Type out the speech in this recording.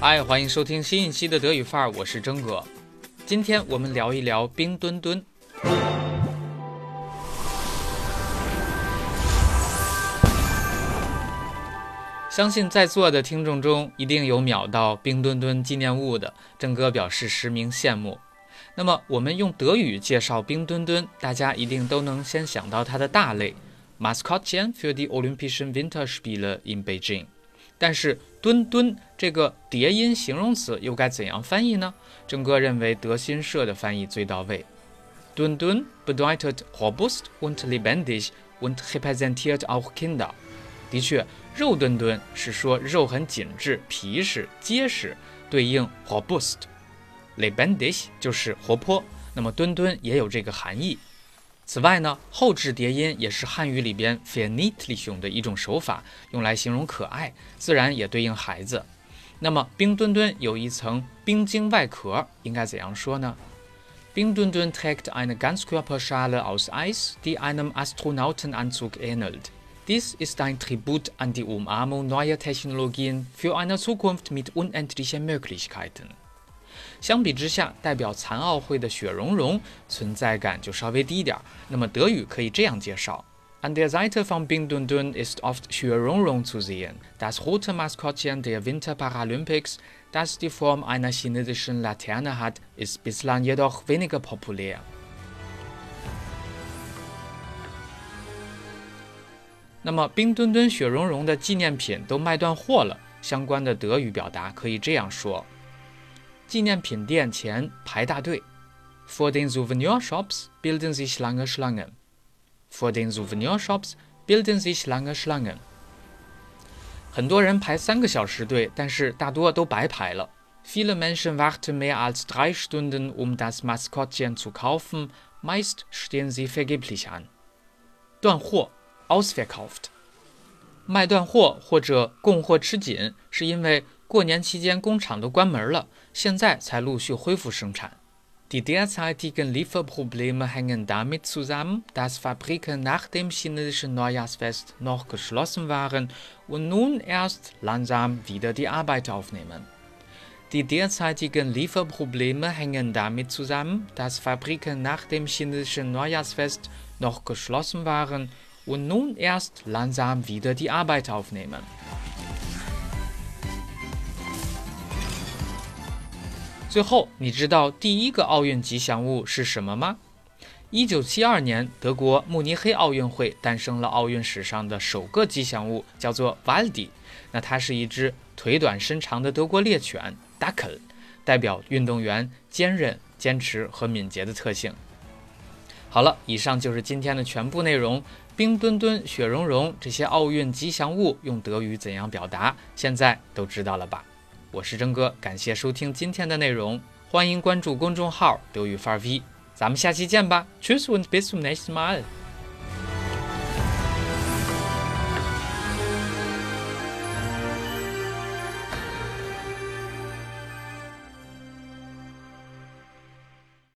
嗨，欢迎收听新一期的德语范儿，我是征哥。今天我们聊一聊冰墩墩。相信在座的听众中一定有秒到冰墩墩纪念物的，征哥表示实名羡慕。那么我们用德语介绍冰墩墩，大家一定都能先想到它的大类 Maskottchen für die Olympischen Winterspiele in Beijing。但是“敦敦”这个叠音形容词又该怎样翻译呢？郑哥认为德新社的翻译最到位。敦敦 bedeutet robust und lebendig und repräsentiert auch Kinder。的确，肉墩墩是说肉很紧致、皮实、结实，对应 robust。lebendig 就是活泼，那么墩墩也有这个含义。此外呢，后置叠音也是汉语里边 “verniedlichung” 的一种手法，用来形容可爱，自然也对应孩子。那么冰墩墩有一层冰晶外壳，应该怎样说呢？冰墩墩 trägt eine Ganzkörperschale aus Eis, die einem Astronautenanzug ähnelt. Dies ist ein Tribut an die Umarmung neuer Technologien für eine Zukunft mit unendlichen Möglichkeiten. 相比之下，代表残奥会的雪融融存在感就稍微低一点儿。那么德语可以这样介绍：An der Seite von Bingdundun ist oft Xuerongrong zu sehen, das rote Maskottchen der Winterparalympics, das die Form einer chinesischen Laterne hat, ist bislang jedoch weniger populär. 那么冰墩墩、雪融融的纪念品都卖断货了，相关的德语表达可以这样说。纪念品店前排大队，Vor den Souvenirshops bilden sich lange Schlangen. Vor den Souvenirshops bilden sich lange Schlangen. 很多人排三个小时队，但是大多都白排了。Viele Menschen warten mehr als drei Stunden, um das Maskottchen zu kaufen. Meist stehen sie vergeblich an. 断货，ausverkauft。卖断货或者供货吃紧，是因为 过年期间工厂都关门了，现在才陆续恢复生产。Die derzeitigen Lieferprobleme hängen damit zusammen, dass Fabriken nach dem chinesischen Neujahrsfest noch geschlossen waren und nun erst langsam wieder die Arbeit aufnehmen. Die derzeitigen Lieferprobleme hängen damit zusammen, dass Fabriken nach dem chinesischen Neujahrsfest noch geschlossen waren und nun erst langsam wieder die Arbeit aufnehmen. 最后，你知道第一个奥运吉祥物是什么吗？一九七二年，德国慕尼黑奥运会诞生了奥运史上的首个吉祥物，叫做 Valdi。那它是一只腿短身长的德国猎犬 Dackel，代表运动员坚韧、坚持和敏捷的特性。好了，以上就是今天的全部内容。冰墩墩、雪融融这些奥运吉祥物用德语怎样表达？现在都知道了吧？我是征哥，感谢收听今天的内容，欢迎关注公众号“德语范儿 V”，咱们下期见吧，Tschüss und bis zum nächsten Mal。